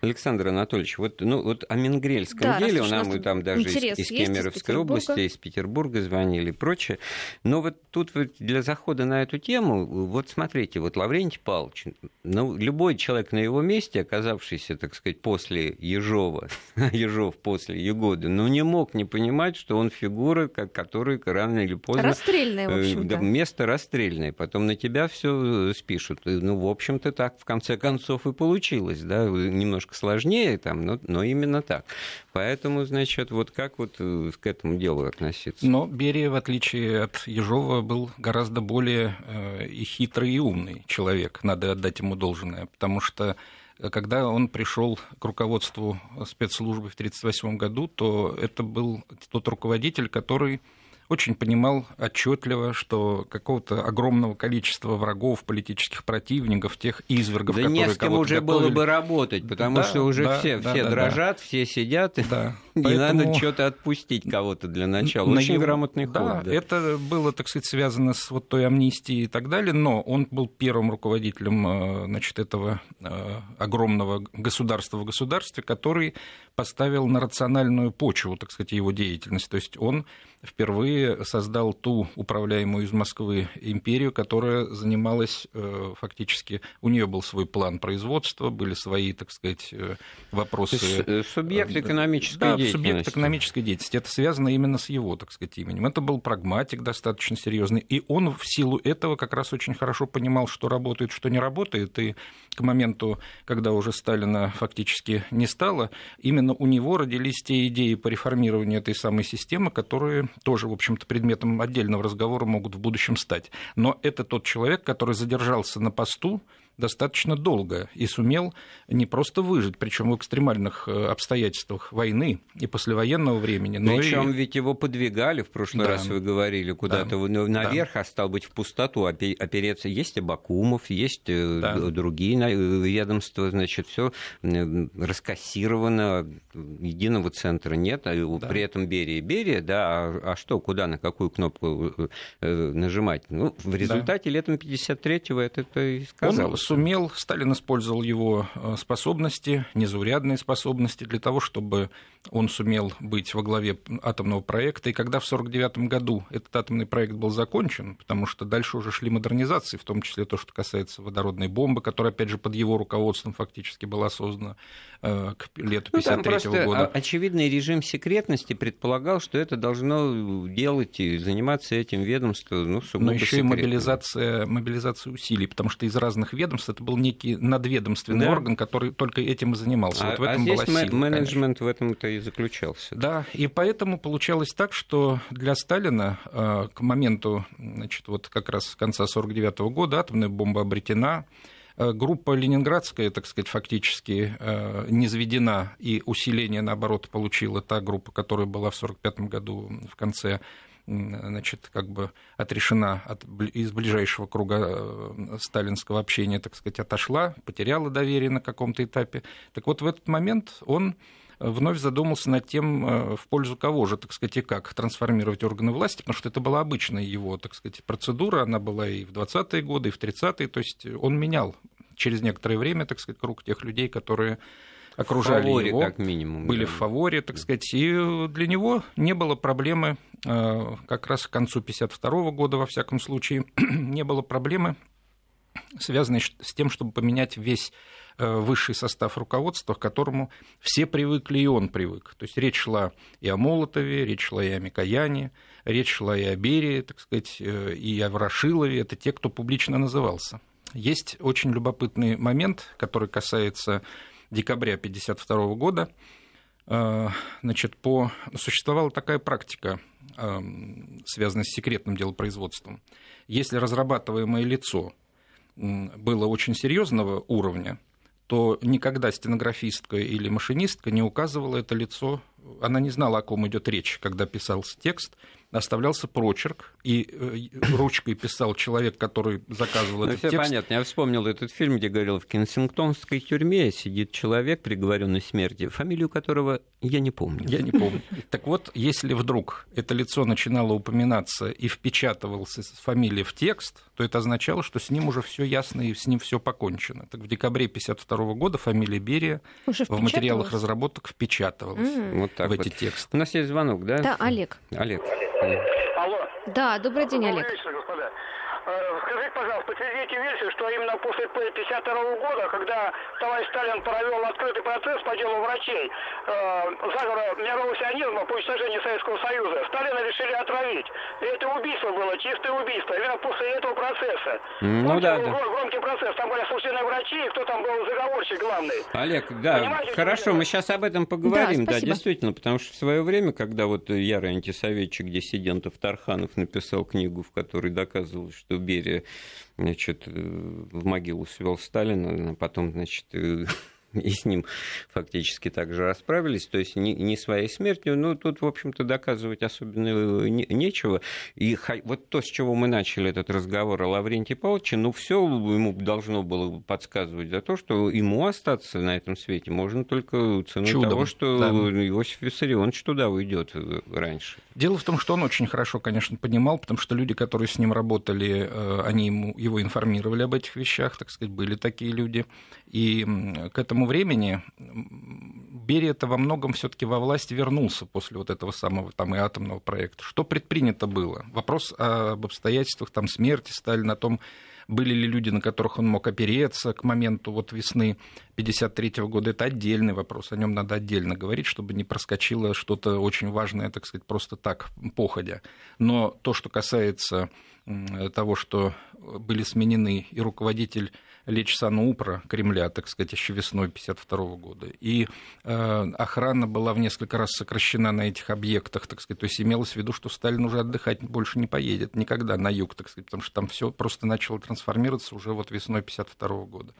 Александр Анатольевич, вот, ну, вот о Мингрельском да, деле, у нас мы там даже из, из Кемеровской из области, из Петербурга звонили и прочее. Но вот тут вот для захода на эту тему, вот смотрите, смотрите, вот Лаврентий Павлович, ну, любой человек на его месте, оказавшийся, так сказать, после Ежова, (laughs) Ежов после Егоды, ну, не мог не понимать, что он фигура, как, которая рано или поздно... Расстрельная, в э, общем-то. Место расстрельное, потом на тебя все спишут. Ну, в общем-то, так в конце концов и получилось, да, немножко сложнее там, но, но именно так. Поэтому, значит, вот как вот э, к этому делу относиться? Но Берия, в отличие от Ежова, был гораздо более э, и хитрый, и умный человек, надо отдать ему должное, потому что э, когда он пришел к руководству спецслужбы в 1938 году, то это был тот руководитель, который очень понимал отчетливо, что какого-то огромного количества врагов, политических противников, тех извергов, да которые не с кем уже готовили... было бы работать, потому да, что уже да, все, да, все да, дрожат, да. все сидят, да. И Поэтому... надо что-то отпустить кого-то для начала. Очень его... грамотный ход. Да, да, это было, так сказать, связано с вот той амнистией и так далее, но он был первым руководителем э, значит, этого э, огромного государства в государстве, который поставил на рациональную почву, так сказать, его деятельность. То есть он впервые создал ту управляемую из Москвы империю, которая занималась э, фактически, у нее был свой план производства, были свои, так сказать, вопросы. Субъект экономической да. Субъект экономической деятельности. Это связано именно с его, так сказать, именем. Это был прагматик достаточно серьезный, и он в силу этого как раз очень хорошо понимал, что работает, что не работает, и к моменту, когда уже Сталина фактически не стало, именно у него родились те идеи по реформированию этой самой системы, которые тоже, в общем-то, предметом отдельного разговора могут в будущем стать. Но это тот человек, который задержался на посту достаточно долго и сумел не просто выжить, причем в экстремальных э, обстоятельствах войны и послевоенного времени. Но Причем и... ведь его подвигали, в прошлый да. раз вы говорили, куда-то да. наверх, да. а стал быть в пустоту, опереться. Есть Абакумов, есть э, да. другие ведомства, значит, все раскассировано, единого центра нет, а да. при этом Берия Берия, да, а, а что, куда, на какую кнопку нажимать? Ну, в результате да. летом 53-го это, это и сказал сумел, Сталин использовал его э, способности, незаурядные способности для того, чтобы он сумел быть во главе атомного проекта. И когда в 1949 году этот атомный проект был закончен, потому что дальше уже шли модернизации, в том числе то, что касается водородной бомбы, которая, опять же, под его руководством фактически была создана э, к лету 1953 ну, года. Очевидный режим секретности предполагал, что это должно делать и заниматься этим ведомство, ну, Но еще и мобилизация, мобилизация усилий, потому что из разных ведомств это был некий надведомственный да. орган, который только этим и занимался. А, вот в этом а здесь была сила, менеджмент конечно. в этом-то и заключался. Да, и поэтому получалось так, что для Сталина э, к моменту, значит, вот как раз конца 1949 года атомная бомба обретена, э, группа ленинградская, так сказать, фактически э, не заведена, и усиление, наоборот, получила та группа, которая была в 1945 году в конце значит, как бы отрешена от, из ближайшего круга сталинского общения, так сказать, отошла, потеряла доверие на каком-то этапе. Так вот, в этот момент он вновь задумался над тем, э, в пользу кого же, так сказать, и как трансформировать органы власти, потому что это была обычная его, так сказать, процедура, она была и в 20-е годы, и в 30-е, то есть он менял через некоторое время, так сказать, круг тех людей, которые окружали фаворе, его, как минимум, были да. в фаворе, так сказать, и для него не было проблемы, э, как раз к концу 1952 года, во всяком случае, (clears throat) не было проблемы, связанной с тем, чтобы поменять весь Э, высший состав руководства, к которому все привыкли, и он привык. То есть речь шла и о Молотове, речь шла и о Микояне, речь шла и о Берии, так сказать, э, и о Ворошилове. Это те, кто публично назывался. Есть очень любопытный момент, который касается декабря 1952 года. Э, значит, по... существовала такая практика, связанная с секретным делопроизводством. Если разрабатываемое лицо было очень серьезного уровня, то никогда стенографистка или машинистка не указывала это лицо, она не знала, о ком идет речь, когда писался текст, оставлялся прочерк, и э, ручкой писал человек, который заказывал ну, этот все текст. понятно. Я вспомнил этот фильм, где говорил, в Кенсингтонской тюрьме сидит человек, приговоренный к смерти, фамилию которого я не помню. Я не помню. Так вот, если вдруг это лицо начинало упоминаться и впечатывался фамилия в текст, то это означало, что с ним уже все ясно и с ним все покончено. Так в декабре 1952 года фамилия Берия в материалах разработок впечатывалась mm. вот так в эти вот. тексты. У нас есть звонок, да? Да, Олег. Олег. Алло. Да, добрый день, Олег. Вечер, скажите, пожалуйста, подтвердите версию, что именно после 1952 года, когда товарищ Сталин провел открытый процесс по делу врачей, э, заговора мирового сионизма по уничтожению Советского Союза, Сталина решили отравить. И это убийство было, чистое убийство, именно после этого процесса. Ну Помните, да, да. Громкий процесс, там были осужденные врачи, и кто там был заговорщик главный. Олег, да, Понимаете, хорошо, мы сейчас об этом поговорим, да, да, действительно, потому что в свое время, когда вот ярый антисоветчик диссидентов Тарханов написал книгу, в которой доказывал, что что Берия значит, э, в могилу свел Сталина, а потом, значит, э, (laughs) и с ним фактически также расправились, то есть не, не своей смертью, но тут, в общем-то, доказывать особенно э, не, нечего. И вот то, с чего мы начали этот разговор о Лаврентии Павловиче, ну, все ему должно было подсказывать за то, что ему остаться на этом свете можно только ценой Чудом, того, что да. Иосиф Виссарионович туда уйдет э, раньше. Дело в том, что он очень хорошо, конечно, понимал, потому что люди, которые с ним работали, э, они ему, его информировали об этих вещах, так сказать, были такие люди. И к этому времени Берия-то во многом все-таки во власть вернулся после вот этого самого там и атомного проекта. Что предпринято было? Вопрос об обстоятельствах там смерти Сталина, о том, были ли люди, на которых он мог опереться к моменту вот весны 1953 года, это отдельный вопрос, о нем надо отдельно говорить, чтобы не проскочило что-то очень важное, так сказать, просто так, походя. Но то, что касается того, что были сменены и руководитель лечь Санупра, Кремля, так сказать, еще весной 1952 года. И э, охрана была в несколько раз сокращена на этих объектах, так сказать. То есть имелось в виду, что Сталин уже отдыхать больше не поедет никогда на юг, так сказать, потому что там все просто начало трансформироваться уже вот весной 1952 года.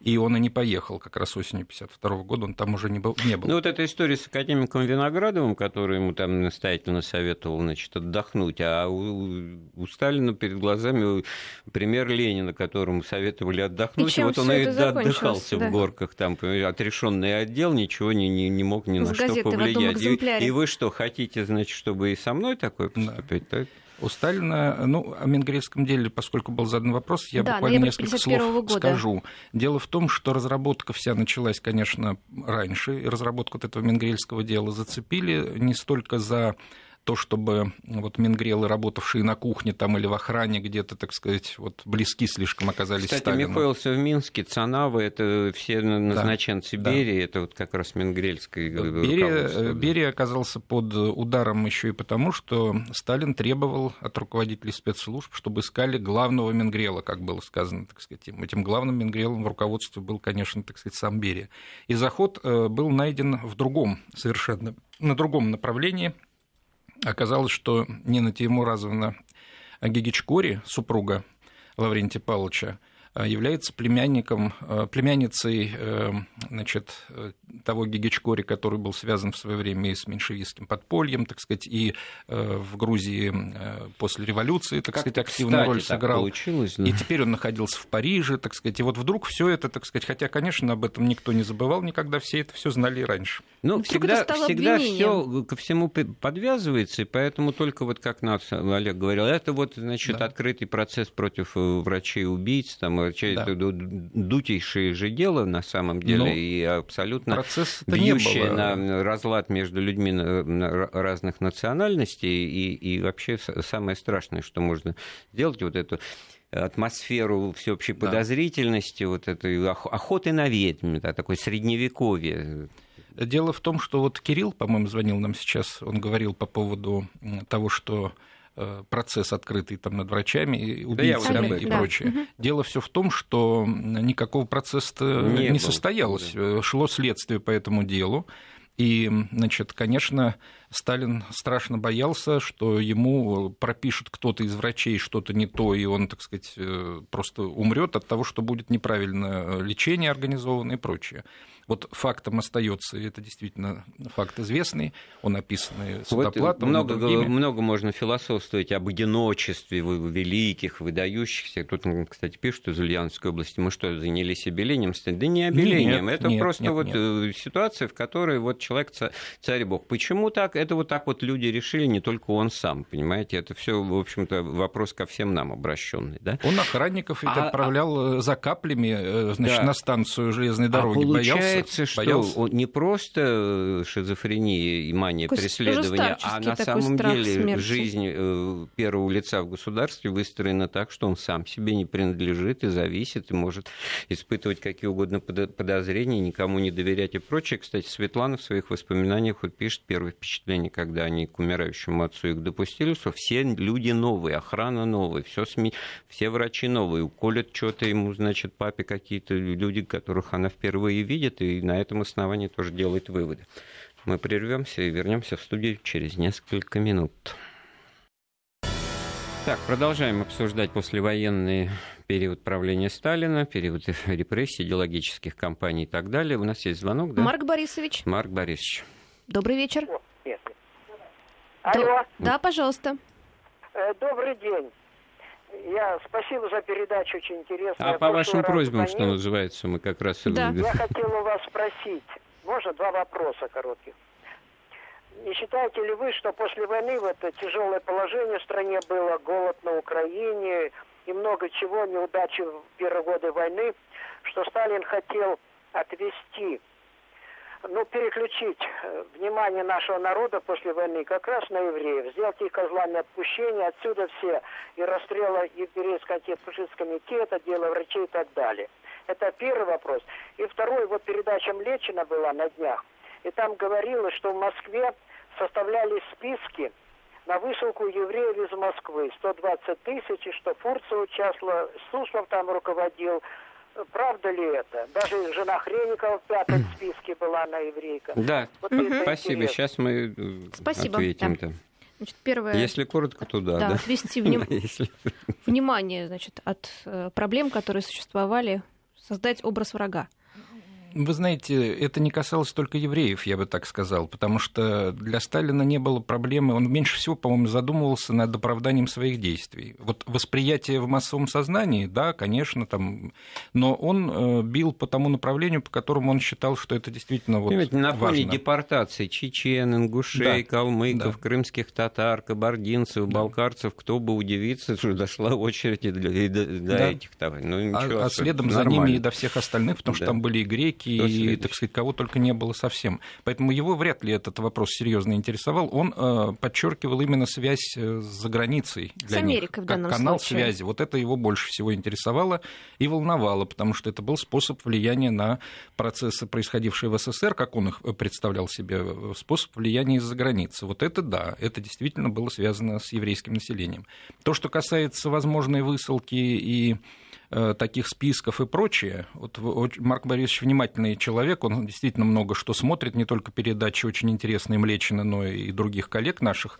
И он и не поехал как раз осенью 1952 года, он там уже не был. Не был. Ну вот эта история с академиком Виноградовым, который ему там настоятельно советовал значит, отдохнуть, а у, у Сталина перед глазами пример Ленина, которому советовали отдохнуть, и вот он и отдыхался да. в горках, там отрешенный отдел, ничего не, не, не мог ни на что повлиять. И, и вы что, хотите, значит, чтобы и со мной такое поступить? Да. У Сталина, ну, о Менгрельском деле, поскольку был задан вопрос, я да, буквально несколько слов года. скажу. Дело в том, что разработка вся началась, конечно, раньше, и разработку вот этого Менгрельского дела зацепили не столько за то, чтобы вот мингрелы, работавшие на кухне там или в охране где-то, так сказать, вот близки слишком оказались Кстати, Сталину. Михоэлся в Минске, Цанавы, это все назначенцы да, Берии, да. это вот как раз Мингрельской Берия, да. Берия оказался под ударом еще и потому, что Сталин требовал от руководителей спецслужб, чтобы искали главного Мингрела, как было сказано, так сказать. Этим главным Мингрелом в руководстве был, конечно, так сказать, сам Берия. И заход э, был найден в другом совершенно, на другом направлении – Оказалось, что Нина Тимуразовна Гигичкори, супруга Лаврентия Павловича, является племянником, э, племянницей э, значит, того Гигичкори, который был связан в свое время и с меньшевистским подпольем, так сказать, и в Грузии после революции, так как сказать, активную роль сыграл. Получилось, да. И теперь он находился в Париже, так сказать. И вот вдруг все это, так сказать, хотя, конечно, об этом никто не забывал никогда, все это все знали раньше. Ну, всегда, всегда все ко всему подвязывается, и поэтому только вот как нас Олег говорил, это вот, значит, да. открытый процесс против врачей-убийц, там, да. дутейшее же дело на самом деле, Но и абсолютно бьющее на разлад между людьми разных национальностей, и, и вообще самое страшное, что можно сделать, вот эту атмосферу всеобщей да. подозрительности, вот этой охоты на ведьм, да, такой средневековье. Дело в том, что вот Кирилл, по-моему, звонил нам сейчас, он говорил по поводу того, что процесс открытый там над врачами, убийцами да, и да. прочее. Угу. Дело все в том, что никакого процесса не, не состоялось. Да. Э, шло следствие по этому делу. И, значит, конечно, Сталин страшно боялся, что ему пропишет кто-то из врачей что-то не то, и он, так сказать, э, просто умрет от того, что будет неправильное лечение организовано и прочее. Вот фактом остается, и это действительно факт известный, он описанный Судоплатовым. Вот много, много можно философствовать об одиночестве великих, выдающихся. Тут, кстати, пишут из Ульяновской области, мы что, занялись обелением? Да не обелением, нет, это нет, просто нет, вот нет. Э, ситуация, в которой вот человек царь бог. Почему так? Это вот так вот люди решили, не только он сам, понимаете? Это все, в общем-то, вопрос ко всем нам обращенный, да? Он охранников ведь а, отправлял а... за каплями, э, значит, да. на станцию железной дороги, а боялся получается, что боялся. не просто шизофрения и мания Какой преследования, а на самом деле смерти. жизнь э, первого лица в государстве выстроена так, что он сам себе не принадлежит и зависит, и может испытывать какие угодно подозрения, никому не доверять и прочее. Кстати, Светлана в своих воспоминаниях вот пишет первое впечатление, когда они к умирающему отцу их допустили, что все люди новые, охрана новая, все СМИ, все врачи новые, уколят что-то ему, значит, папе какие-то люди, которых она впервые видит, и на этом основании тоже делает выводы. Мы прервемся и вернемся в студию через несколько минут. Так, продолжаем обсуждать послевоенный период правления Сталина, период репрессий, идеологических кампаний и так далее. У нас есть звонок, да? Марк Борисович. Марк Борисович. Добрый вечер. Алло. Да, пожалуйста. Э, добрый день. Я спасибо за передачу, очень интересно. А по вашим просьбам, что называется, мы как раз... Да. Я хотел у вас спросить, можно два вопроса коротких. Не считаете ли вы, что после войны в это тяжелое положение в стране было, голод на Украине и много чего, неудачи в первые годы войны, что Сталин хотел отвести ну, переключить э, внимание нашего народа после войны как раз на евреев, сделать их козлами отпущения, отсюда все и расстрелы еврейского антифашистского комитета, дело врачей и так далее. Это первый вопрос. И второй, вот передача Млечина была на днях, и там говорилось, что в Москве составлялись списки на высылку евреев из Москвы. 120 тысяч, и что Фурцев участвовал, Суслов там руководил, правда ли это? Даже жена Хреникова в пятом списке была на еврейка. Да, вот угу. спасибо. Интересно. Сейчас мы э, Спасибо. ответим. Да. Значит, первое... Если коротко, то да. Да, да? отвести вним... (laughs) внимание значит, от э, проблем, которые существовали, создать образ врага. Вы знаете, это не касалось только евреев, я бы так сказал, потому что для Сталина не было проблемы, он меньше всего, по-моему, задумывался над оправданием своих действий. Вот восприятие в массовом сознании, да, конечно, там, но он э, бил по тому направлению, по которому он считал, что это действительно вот Понимаете, на фоне важно. депортации чечен, ингушей, да. калмыков, да. крымских татар, кабардинцев, да. балкарцев, кто бы удивиться, что дошла очередь и до, и до, да. этих товарищей. Ну, а, а следом за ними и до всех остальных, потому да. что там были и греки, и, так сказать, кого только не было совсем. Поэтому его вряд ли этот вопрос серьезно интересовал. Он э, подчеркивал именно связь э, с заграницей для с Америкой них, в данном как канал случае. связи. Вот это его больше всего интересовало и волновало, потому что это был способ влияния на процессы, происходившие в СССР, как он их э, представлял себе, способ влияния из-за границы. Вот это да, это действительно было связано с еврейским населением. То, что касается возможной высылки и таких списков и прочее. Вот Марк Борисович внимательный человек, он действительно много что смотрит, не только передачи очень интересные Млечина, но и других коллег наших.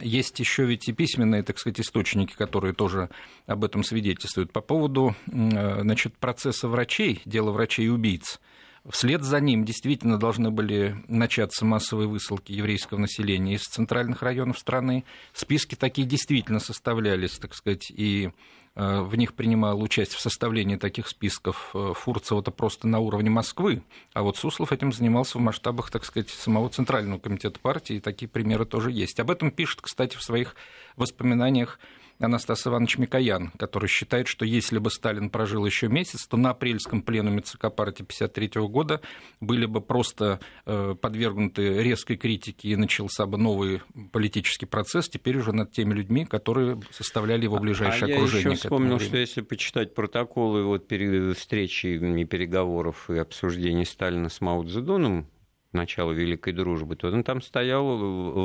Есть еще ведь и письменные, так сказать, источники, которые тоже об этом свидетельствуют. По поводу э, значит, процесса врачей, дела врачей-убийц, Вслед за ним действительно должны были начаться массовые высылки еврейского населения из центральных районов страны. Списки такие действительно составлялись, так сказать, и Э, в них принимал участие в составлении таких списков э, Фурцева-то просто на уровне Москвы, а вот Суслов этим занимался в масштабах, так сказать, самого Центрального комитета партии, и такие примеры тоже есть. Об этом пишет, кстати, в своих воспоминаниях Анастас Иванович Микоян, который считает, что если бы Сталин прожил еще месяц, то на апрельском пленуме ЦК партии 1953 года были бы просто э, подвергнуты резкой критике и начался бы новый политический процесс, теперь уже над теми людьми, которые составляли его ближайшее а окружение. Я еще вспомнил, что если почитать протоколы вот встречи и переговоров и обсуждений Сталина с Мао Цзэдуном, начала Великой Дружбы, то ну, там стоял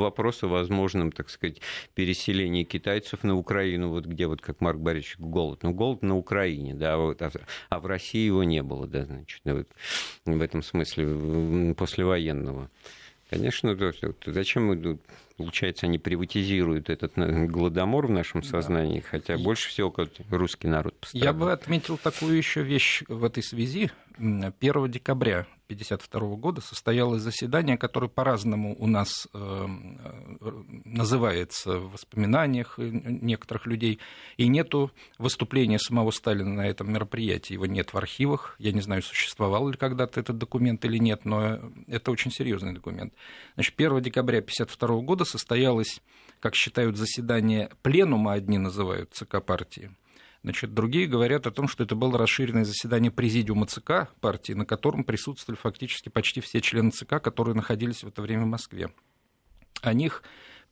вопрос о возможном, так сказать, переселении китайцев на Украину, вот где, вот как Марк Борисович, голод. Ну, голод на Украине, да, вот, а, а в России его не было, да, значит, вот, в этом смысле, послевоенного. Конечно, зачем мы, получается, они приватизируют этот э, голодомор в нашем сознании, хотя больше всего русский народ пострадал. Я бы отметил такую еще вещь в этой связи. 1 декабря 1952 года состоялось заседание, которое по-разному у нас э, называется в воспоминаниях некоторых людей, и нету выступления самого Сталина на этом мероприятии, его нет в архивах, я не знаю, существовал ли когда-то этот документ или нет, но это очень серьезный документ. Значит, 1 декабря 1952 года состоялось, как считают, заседание пленума, одни называют ЦК партии, Значит, другие говорят о том, что это было расширенное заседание президиума ЦК партии, на котором присутствовали фактически почти все члены ЦК, которые находились в это время в Москве. О них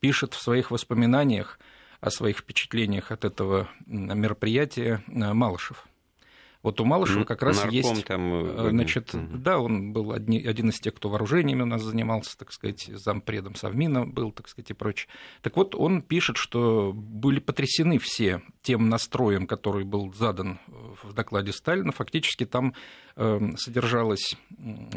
пишет в своих воспоминаниях о своих впечатлениях от этого мероприятия э, Малышев. Вот у Малышева как раз Нарком есть... Там... Э, значит, угу. да, он был одни, один из тех, кто вооружениями у нас занимался, так сказать, зампредом Совмина был, так сказать, и прочее. Так вот, он пишет, что были потрясены все тем настроем, который был задан в докладе Сталина. Фактически там содержалась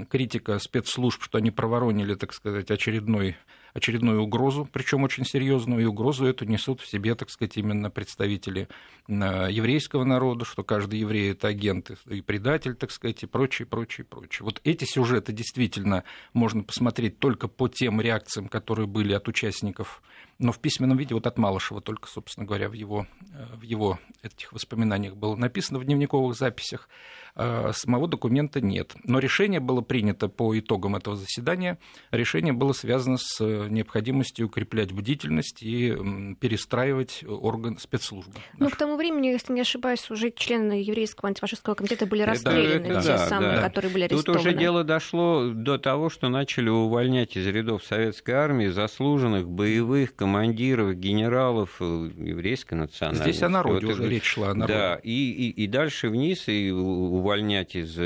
критика спецслужб, что они проворонили, так сказать, очередной очередную угрозу, причем очень серьезную, и угрозу эту несут в себе, так сказать, именно представители э, еврейского народа, что каждый еврей это агент и предатель, так сказать, и прочее, прочее, прочее. Вот эти сюжеты действительно можно посмотреть только по тем реакциям, которые были от участников но в письменном виде вот от Малышева только, собственно говоря, в его, э, в его этих воспоминаниях было написано в дневниковых записях. А самого документа нет. Но решение было принято по итогам этого заседания. Решение было связано с необходимостью укреплять бдительность и перестраивать орган спецслужбы. Ну, к тому времени, если не ошибаюсь, уже члены еврейского антифашистского комитета были расстреляны, это, те да, самые, да. которые были арестованы. Тут уже дело дошло до того, что начали увольнять из рядов советской армии заслуженных боевых командиров командиров, генералов э, еврейской национальности. Здесь о народе вот, уже речь шла. О народе. Да, и, и, и дальше вниз, и увольнять из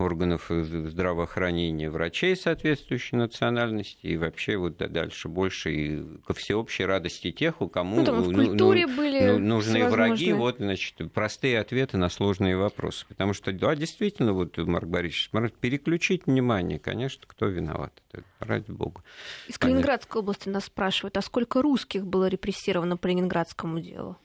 органов здравоохранения врачей соответствующей национальности, и вообще вот дальше больше и ко всеобщей радости тех, у кому ну, там в культуре ну, были ну, нужные враги, вот, значит, простые ответы на сложные вопросы. Потому что, да, действительно, вот, Марк Борисович, переключить внимание, конечно, кто виноват, это, ради бога. Из Калининградской области нас спрашивают, а сколько русских было репрессировано по ленинградскому делу?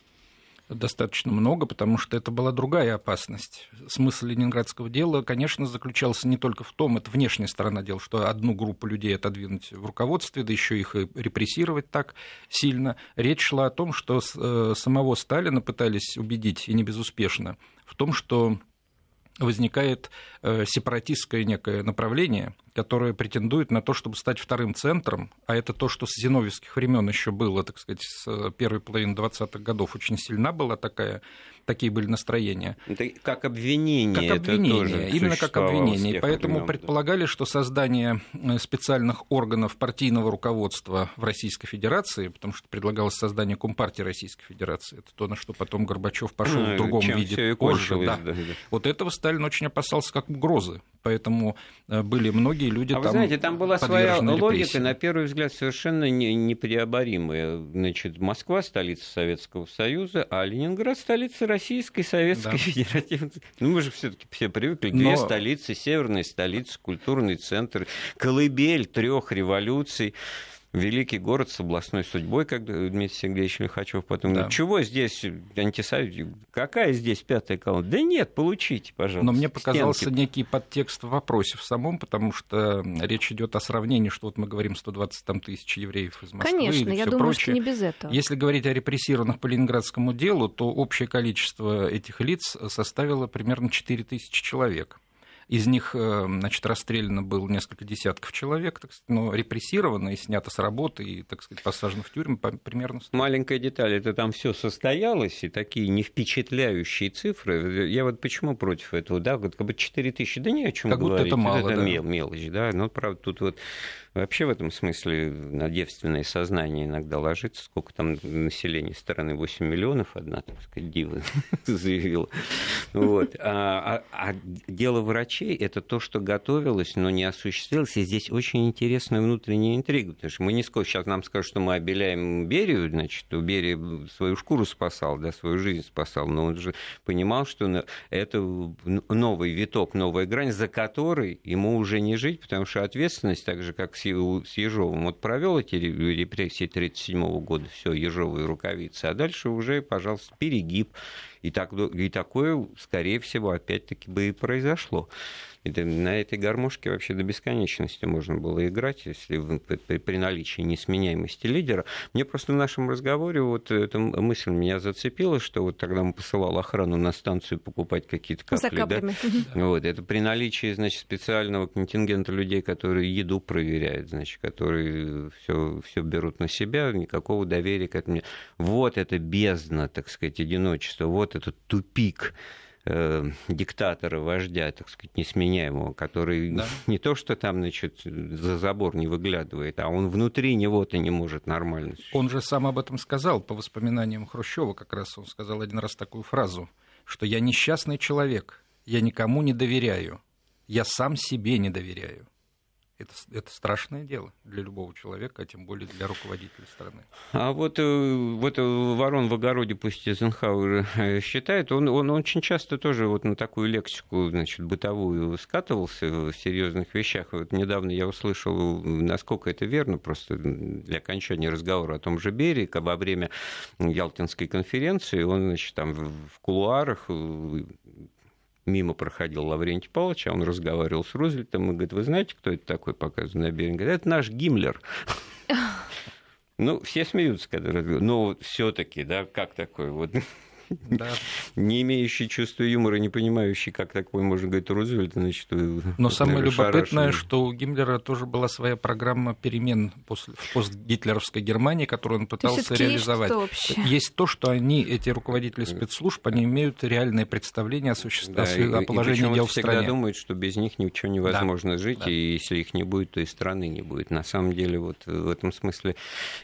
Достаточно много, потому что это была другая опасность. Смысл ленинградского дела, конечно, заключался не только в том, это внешняя сторона дела, что одну группу людей отодвинуть в руководстве, да еще их и репрессировать так сильно. Речь шла о том, что э, самого Сталина пытались убедить, и не безуспешно, в том, что возникает э, сепаратистское некое направление, которое претендует на то, чтобы стать вторым центром, а это то, что с зиновьевских времен еще было, так сказать, с первой половины 20-х годов очень сильна была такая такие были настроения. Это как обвинение. Как обвинение, именно как обвинение. Поэтому времен, предполагали, да. что создание э, специальных органов партийного руководства в Российской Федерации, потому что предлагалось создание Компартии Российской Федерации, это то, на что потом Горбачев пошел ну, в другом виде позже. Да. Да, да. Вот этого Сталин очень опасался как угрозы. Поэтому э, были многие люди а там. Вы знаете, там была своя репрессии. логика, на первый взгляд, совершенно непреоборимая. Значит, Москва столица Советского Союза, а Ленинград столица Российской Советской да. Федеративной. Ну, мы же все-таки все привыкли. Две Но... столицы, северная столица, культурный центр, колыбель трех революций великий город с областной судьбой, как Дмитрий Сергеевич Лихачев потом да. чего здесь антисовет, какая здесь пятая колонна? Да нет, получите, пожалуйста. Но мне показался стенки. некий подтекст в вопросе в самом, потому что речь идет о сравнении, что вот мы говорим 120 там, тысяч евреев из Москвы Конечно, я думаю, прочее. что не без этого. Если говорить о репрессированных по ленинградскому делу, то общее количество этих лиц составило примерно 4 тысячи человек. Из них, э, значит, расстреляно было несколько десятков человек, так сказать, но репрессировано и снято с работы, и, так сказать, посажено в тюрьму примерно. 100. Маленькая деталь, это там все состоялось, и такие не впечатляющие цифры. Я вот почему против этого, да, вот как бы 4 тысячи, да ни о чем как говорить. Будто это мало, это да. мел, мелочь, да, но, правда, тут вот вообще в этом смысле на девственное сознание иногда ложится, сколько там населения страны, 8 миллионов, одна, так сказать, дива (laughs) заявила. Вот. А, а, а дело врачей это то, что готовилось, но не осуществилось. И здесь очень интересная внутренняя интрига, потому что мы не сколько сейчас нам скажут, что мы обеляем Берию, значит, у Берии свою шкуру спасал, да, свою жизнь спасал, но он же понимал, что это новый виток, новая грань, за которой ему уже не жить, потому что ответственность, так же, как с Ежовым, вот провел эти репрессии 1937 года, все, ежовые рукавицы, а дальше уже, пожалуйста, перегиб. И, так, и такое, скорее всего, опять-таки бы и произошло. Это, на этой гармошке вообще до бесконечности можно было играть, если при, при наличии несменяемости лидера. Мне просто в нашем разговоре вот эта мысль меня зацепила, что вот тогда он посылал охрану на станцию покупать какие-то капли. Да? (laughs) Вот, это при наличии, значит, специального контингента людей, которые еду проверяют, значит, которые все, все берут на себя, никакого доверия к этому. Вот это бездна, так сказать, одиночество, вот этот тупик э, диктатора, вождя, так сказать, несменяемого, который да. (laughs) не то, что там, значит, за забор не выглядывает, а он внутри него-то не может нормально. Он же сам об этом сказал, по воспоминаниям Хрущева как раз он сказал один раз такую фразу, что я несчастный человек, я никому не доверяю, я сам себе не доверяю. Это, это страшное дело для любого человека, а тем более для руководителя страны. А вот, э, вот э, ворон в огороде, пусть Эйзенхауэр э, считает, он, он очень часто тоже вот на такую лексику значит, бытовую скатывался в серьезных вещах. Вот недавно я услышал, насколько это верно, просто для окончания разговора о том же Берии, во время Ялтинской конференции он значит, там в кулуарах мимо проходил Лаврентий Павлович, а он разговаривал с Рузвельтом и говорит, вы знаете, кто это такой, показывает на берег? Говорит, это наш Гиммлер. (laughs) Ну, все смеются, когда разговаривают. Но все-таки, да, как такое? Вот (laughs) да. не имеющий чувства юмора, не понимающий, как такое можно говорить Рузвельт, значит... Но самое любопытное, что у Гиммлера тоже была своя программа перемен после, в постгитлеровской Германии, которую он пытался то реализовать. Есть, есть то, что они, эти руководители спецслужб, они имеют реальное представление о, суще... да, о положении дел в стране. всегда думают, что без них ничего невозможно да. жить, да. и если их не будет, то и страны не будет. На самом деле, вот в этом смысле,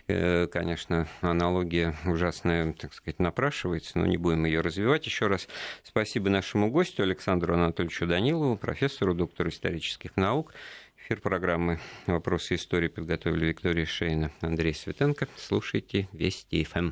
э, конечно, аналогия ужасная, так сказать, напрашивается, но не будем ее развивать. Еще раз спасибо нашему гостю Александру Анатольевичу Данилову, профессору, доктору исторических наук. Эфир программы «Вопросы истории» подготовили Виктория Шейна, Андрей Светенко. Слушайте Вести ФМ.